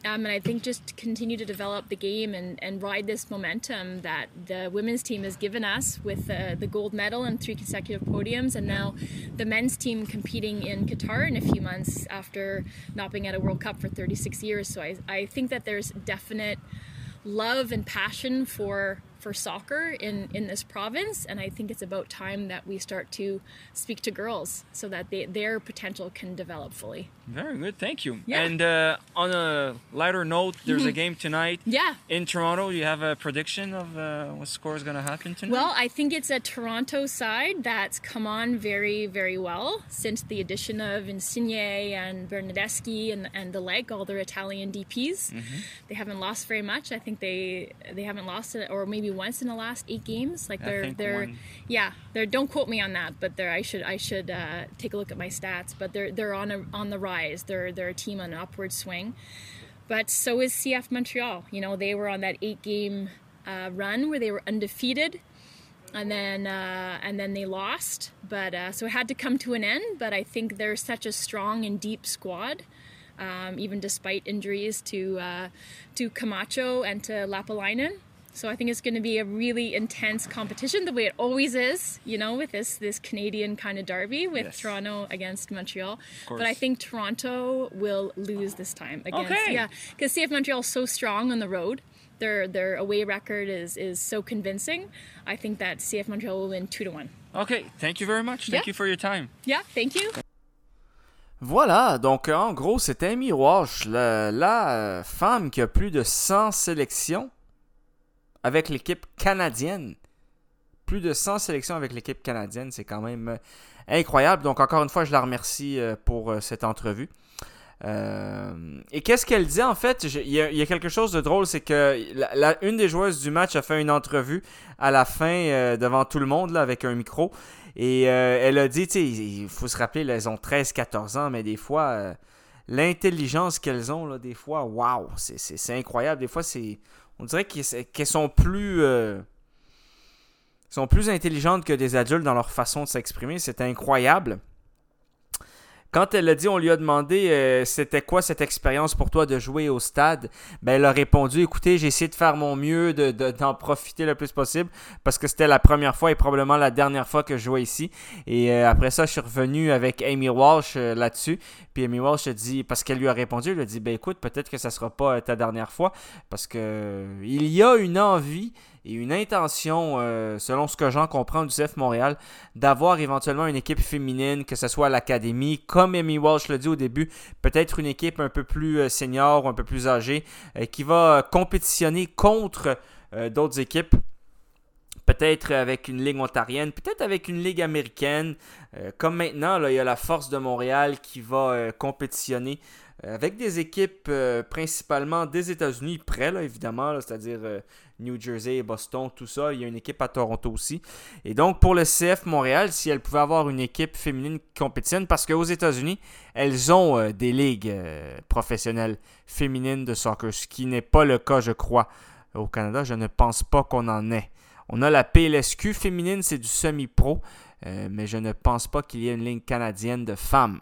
N: Um, and I think just continue to develop the game and, and ride this momentum that the women's team has given us with uh, the gold medal and three consecutive podiums, and now the men's team competing in Qatar in a few months after not being at a World Cup for 36 years. So I, I think that there's definite love and passion for for soccer in in this province and i think it's about time that we start to speak to girls so that they, their potential can develop fully
M: Very good, thank you.
N: Yeah.
M: And uh, on a lighter note, there's a
N: Mhm.
M: game tonight.
N: Yeah.
M: In Toronto, you have a prediction of uh, what score is going to happen tonight?
N: Well, I think it's a Toronto side that's come on very, very well since the addition of Insigne and Bernadeschi and, and the like, all their Italian DPs.
M: Mhm.
N: They haven't lost very much. I think they they haven't lost it, or maybe once in the last eight games. Like they're they're
M: one.
N: yeah they're don't quote me on that, but they're I should I should uh, take a look at my stats. But they're they're on a on the rise. They're they're a team on an upward swing. But so is CF Montreal. You know, they were on that eight game uh, run where they were undefeated. And then, uh, and then they lost, but uh, so it had to come to an end. But I think they're such a strong and deep squad, um, even despite injuries to uh, to Camacho and to Lapalainen. So I think it's going to be a really intense competition, the way it always is, you know, with this this Canadian kind of derby with
M: Yes.
N: Toronto against Montreal.
M: course.
N: But I think Toronto will lose this time against
M: Okay.
N: yeah, because CF Montreal is so strong on the road. Their their away record is is so convincing. I think that CF Montreal will win two to one.
M: Okay, thank you very much. Thank
N: Yeah.
M: you for your time.
N: Yeah, thank you.
H: Voilà, donc en gros, c'était Amy Walsh, la, la, femme qui a plus de 100 sélections avec l'équipe canadienne. Plus de 100 sélections avec l'équipe canadienne, c'est quand même euh, incroyable. Donc encore une fois, je la remercie euh, pour euh, cette entrevue. Et qu'est-ce qu'elle dit en fait? Il y, a- quelque chose de drôle, c'est que une des joueuses du match a fait une entrevue à la fin devant tout le monde avec un micro. Et elle a dit, il faut se rappeler, elles ont 13-14 ans, mais des fois, l'intelligence qu'elles ont, là, des fois, waouh, c'est incroyable. Des fois, c'est on dirait qu'elles sont plus... euh, sont plus intelligentes que des adultes dans leur façon de s'exprimer. C'est incroyable. Quand elle a dit, on lui a demandé euh, c'était quoi cette expérience pour toi de jouer au stade, ben elle a répondu écoutez, j'ai essayé de faire mon mieux, de- de- d'en profiter le plus possible parce que c'était la première fois et probablement la dernière fois que je jouais ici. Et euh, après ça, je suis revenu avec Amy Walsh euh, là-dessus. Puis Amy Walsh a dit, parce qu'elle lui a répondu, elle a dit ben écoute, peut-être que ça sera pas ta dernière fois parce que il y a une envie et une intention, euh, selon ce que j'en comprends du CF Montréal, d'avoir éventuellement une équipe féminine, que ce soit à l'académie, comme Amy Walsh l'a dit au début, peut-être une équipe un peu plus euh, senior ou un peu plus âgée, euh, qui va compétitionner contre d'autres équipes peut-être avec une ligue ontarienne, peut-être avec une ligue américaine. Comme maintenant, là, il y a la Force de Montréal qui va compétitionner avec des équipes principalement des États-Unis, près, là, évidemment, c'est-à-dire New Jersey, Boston, tout ça. Il y a une équipe à Toronto aussi. Et donc, pour le CF Montréal, si elle pouvait avoir une équipe féminine qui compétitionne, parce qu'aux États-Unis, elles ont des ligues professionnelles féminines de soccer, ce qui n'est pas le cas, je crois, au Canada. Je ne pense pas qu'on en ait. On a la PLSQ féminine, c'est du semi-pro, euh, mais je ne pense pas qu'il y ait une ligne canadienne de femmes.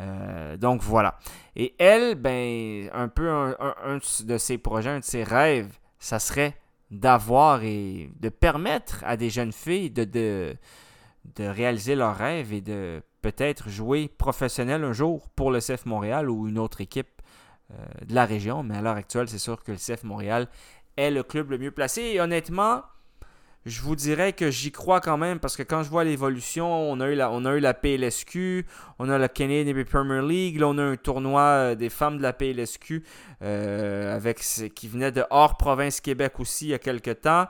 H: Euh, donc voilà. Et elle, ben, un peu un, de ses projets, un de ses rêves, ça serait d'avoir et de permettre à des jeunes filles de, de, réaliser leurs rêves et de peut-être jouer professionnel un jour pour le CF Montréal ou une autre équipe euh, de la région. Mais à l'heure actuelle, c'est sûr que le CF Montréal est le club le mieux placé. Et honnêtement, je vous dirais que j'y crois quand même parce que quand je vois l'évolution, on, a eu la, on a eu la PLSQ, on a la Canadian Premier League, là on a un tournoi euh, des femmes de la PLSQ euh, avec, qui venait de hors province Québec aussi il y a quelques temps.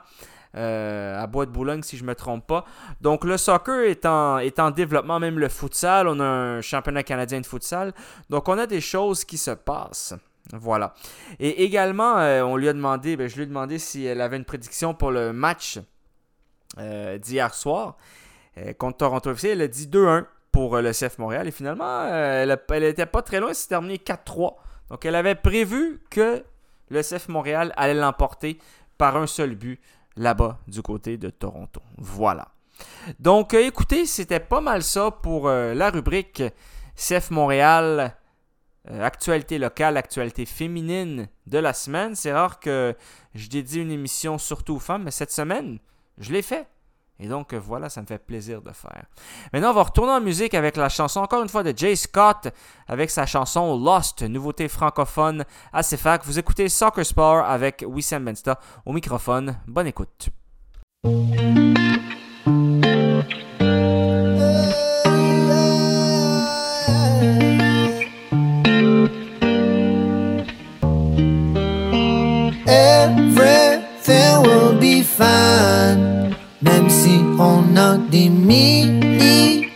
H: Euh, à Bois de Boulogne si je ne me trompe pas. Donc le soccer est en, est en développement, même le futsal, on a un championnat canadien de futsal. Donc on a des choses qui se passent. Voilà. Et également, on lui a demandé, ben, je lui ai demandé si elle avait une prédiction pour le match euh, d'hier soir euh, contre Toronto FC. Elle a dit 2-1 pour euh, le CF Montréal et finalement, elle n'était pas très loin, c'est terminé 4-3. Donc elle avait prévu que le CF Montréal allait l'emporter par un seul but là-bas du côté de Toronto. Voilà. Donc écoutez, c'était pas mal ça pour la rubrique CF Montréal. actualité locale, actualité féminine de la semaine. C'est rare que je dédie une émission surtout aux femmes, mais cette semaine, je l'ai fait. Et donc voilà, ça me fait plaisir de faire. Maintenant, on va retourner en musique avec la chanson, encore une fois, de Jay Scott, avec sa chanson Lost, nouveauté francophone à CFAC. Vous écoutez Soccer Sport avec Wissam Bensta au microphone. Bonne écoute.
I: Même si on a des milliers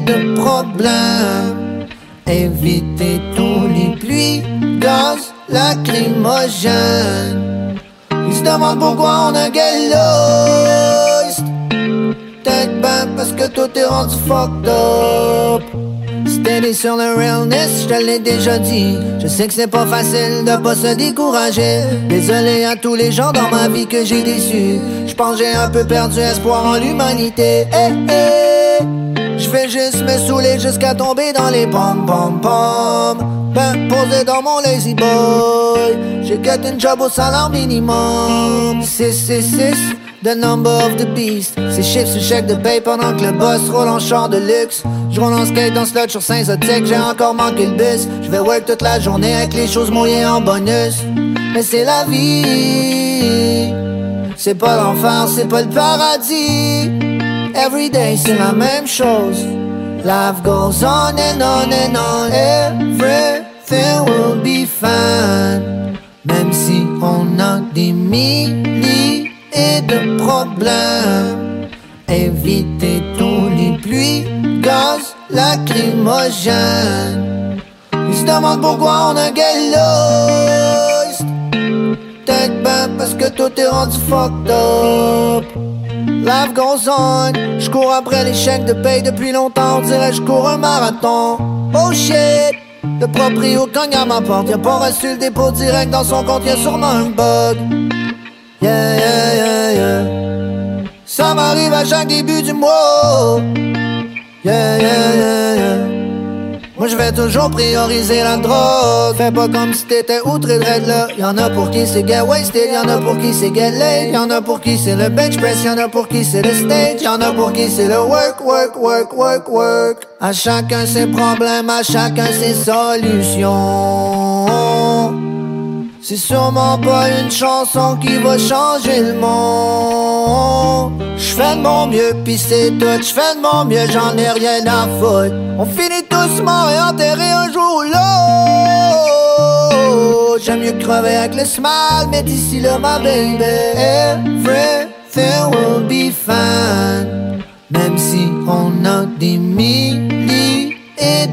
I: de problèmes. Éviter tous les pluies, gaz, lacrymogènes. Ils se demandent pourquoi on a gay lost. Peut-être ben parce que tout est rendu fucked up. Steady sur le realness, je te l'ai déjà dit. Je sais que c'est pas facile de pas se décourager. Désolé à tous les gens dans ma vie que j'ai déçus. Je pense j'ai un peu perdu espoir en l'humanité. Eh, eh. Je vais juste me saouler jusqu'à tomber dans les pommes, pommes, pommes. Ben, posé dans mon lazy boy. J'ai get une job au salaire minimum. 6, 6, 6 the number of the beast. C'est chiffres sur chèque de paye pendant que le boss roule en char de luxe. Je roule en skate dans slot sur Saint-Zotique, j'ai encore manqué le bus. Je vais work toute la journée avec les choses mouillées en bonus. Mais c'est la vie. C'est pas l'enfer, c'est pas le paradis. Everyday c'est la même chose. Life goes on and on and on. Everything will be fine. Même si on a des milliers de problèmes. Éviter tous les pluies, gaz, lacrymogènes. Ils se demandent pourquoi on a gay lost. Peut-être ben parce que tout est rendu fucked up. Life goes on, je cours après les chèques de paye depuis longtemps. On dirait je cours un marathon. Oh shit! Le proprio cogne à ma porte, y'a pas reçu le dépôt direct dans son compte, y'a sûrement un bug. Yeah, yeah, yeah, yeah. Ça m'arrive à chaque début du mois. Yeah, yeah, yeah, yeah. Moi je vais toujours prioriser la drogue. Fais pas comme si t'étais outré de là. Y'en a pour qui c'est get wasted, y'en a pour qui c'est get laid. Y'en a pour qui c'est le bench press, y'en a pour qui c'est le stage. Y'en a pour qui c'est le work, work, work, work, work. À chacun ses problèmes, à chacun ses solutions. C'est sûrement pas une chanson qui va changer le monde. J'fais de mon mieux, pis c'est tout. J'fais de mon mieux, j'en ai rien à foutre. On finit tous et enterrés un jour ou l'autre. J'aime mieux crever avec le smile, mais d'ici là, ma baby, everything will be fans. Même si on a des milliers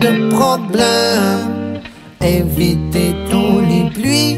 I: de problèmes. Éviter tous les pluies,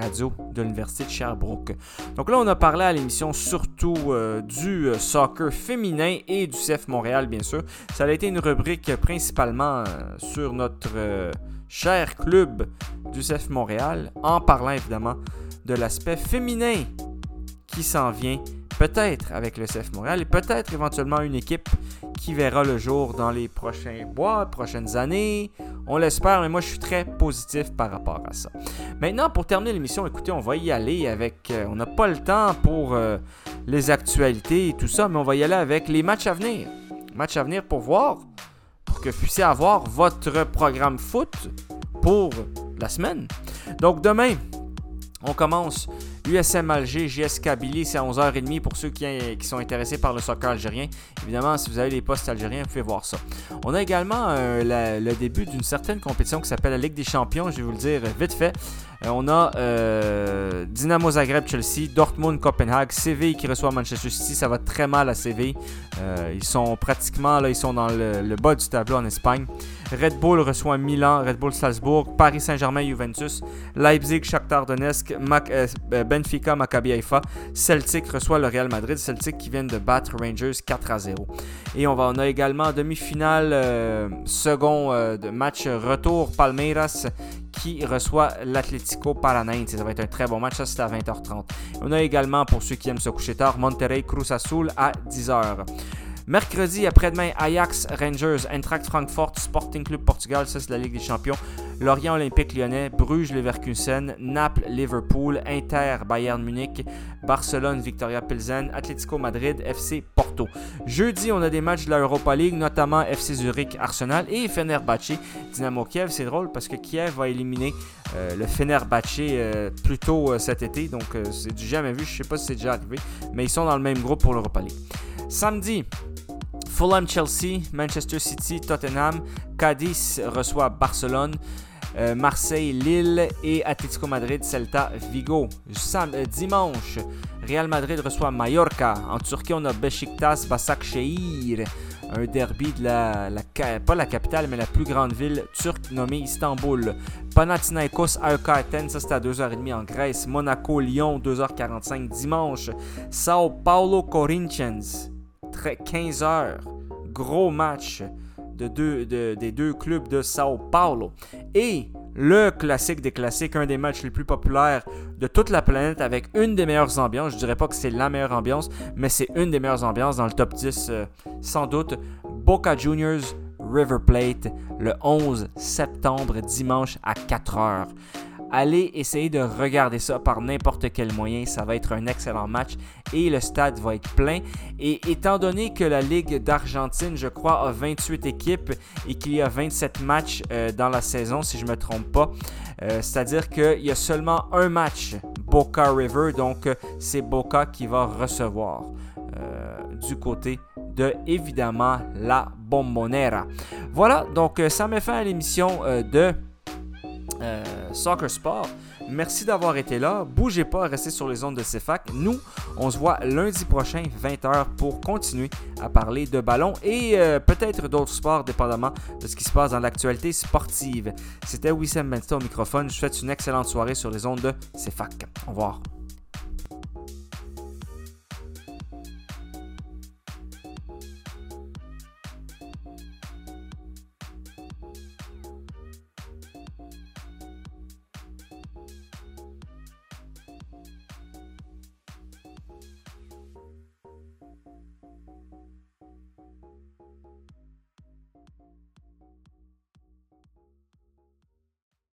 H: radio de l'Université de Sherbrooke. Donc là, on a parlé à l'émission surtout euh, du euh, soccer féminin et du CF Montréal, bien sûr. Ça a été une rubrique principalement euh, sur notre cher club du CF Montréal, en parlant évidemment de l'aspect féminin qui s'en vient peut-être avec le CF Montréal et peut-être éventuellement une équipe qui verra le jour dans les prochains mois, prochaines années. On l'espère, mais moi je suis très positif par rapport à ça. Maintenant, pour terminer l'émission, écoutez, on va y aller avec. euh, on n'a pas le temps pour euh, les actualités et tout ça, mais on va y aller avec les matchs à venir. Matchs à venir pour voir, pour que vous puissiez avoir votre programme foot pour la semaine. Donc demain, on commence USM Alger, JS Kabylie, c'est à 11h30 pour ceux qui, sont intéressés par le soccer algérien. Évidemment, si vous avez les postes algériens, vous pouvez voir ça. On a également euh, le début d'une certaine compétition qui s'appelle la Ligue des Champions, je vais vous le dire vite fait. Euh, on a euh, Dynamo Zagreb Chelsea, Dortmund Copenhague, Séville qui reçoit Manchester City, ça va très mal à Séville. Euh, ils sont pratiquement là, ils sont dans le, bas du tableau en Espagne. Red Bull reçoit Milan, Red Bull Salzbourg, Paris Saint-Germain Juventus, Leipzig Shakhtar Donetsk, euh, Benfica Maccabi Haifa, Celtic reçoit le Real Madrid, Celtic qui vient de battre Rangers 4 à 0. Et on, va, on a également en demi-finale second match retour Palmeiras qui reçoit l'Atlético Paranaense. Ça va être un très bon match, ça c'est à 20h30. On a également, pour ceux qui aiment se coucher tard, Monterrey Cruz Azul à 10h. Mercredi après-demain, Ajax, Rangers, Eintracht Frankfurt, Sporting Club Portugal, ça c'est la Ligue des Champions. Lorient Olympique Lyonnais, Bruges Leverkusen, Naples Liverpool, Inter Bayern Munich, Barcelone Victoria Pilsen, Atlético Madrid, FC Porto. Jeudi, on a des matchs de la Europa League, notamment FC Zurich Arsenal et Fenerbahçe Dynamo Kiev. C'est drôle parce que Kiev va éliminer euh, le Fenerbahçe euh, plus tôt euh, cet été, donc c'est du jamais vu. Je sais pas si c'est déjà arrivé, mais ils sont dans le même groupe pour l'Europa League. Samedi, Fulham Chelsea, Manchester City, Tottenham, Cadiz reçoit Barcelone, euh, Marseille, Lille et Atlético Madrid, Celta, Vigo. Euh, dimanche, Real Madrid reçoit Mallorca. En Turquie, on a Beşiktaş, Başakşehir. Un derby de la, la, pas la capitale, mais la plus grande ville turque nommée Istanbul. Panathinaikos, AEK Athènes, ça c'est à 2h30 en Grèce. Monaco, Lyon, 2h45 dimanche. Sao Paulo, Corinthians, 15h. Gros match des deux clubs de Sao Paulo. Et le classique des classiques, un des matchs les plus populaires de toute la planète avec une des meilleures ambiances. Je dirais pas que c'est la meilleure ambiance, mais c'est une des meilleures ambiances dans le top 10 euh, sans doute. Boca Juniors River Plate le 11 septembre dimanche à 4h. Allez essayer de regarder ça par n'importe quel moyen. Ça va être un excellent match et le stade va être plein. Et étant donné que la Ligue d'Argentine, je crois, a 28 équipes et qu'il y a 27 matchs euh, dans la saison, si je ne me trompe pas, euh, c'est-à-dire qu'il y a seulement un match Boca River, donc c'est Boca qui va recevoir euh, du côté de évidemment la Bombonera. Voilà, donc ça met fin à l'émission de euh, Soccer Sport. Merci d'avoir été là. Bougez pas, restez sur les ondes de CFAC. Nous, on se voit lundi prochain, 20h, pour continuer à parler de ballon et euh, peut-être d'autres sports, dépendamment de ce qui se passe dans l'actualité sportive. C'était Wissam Bensta au microphone. Je vous souhaite une excellente soirée sur les ondes de CFAC. Au revoir.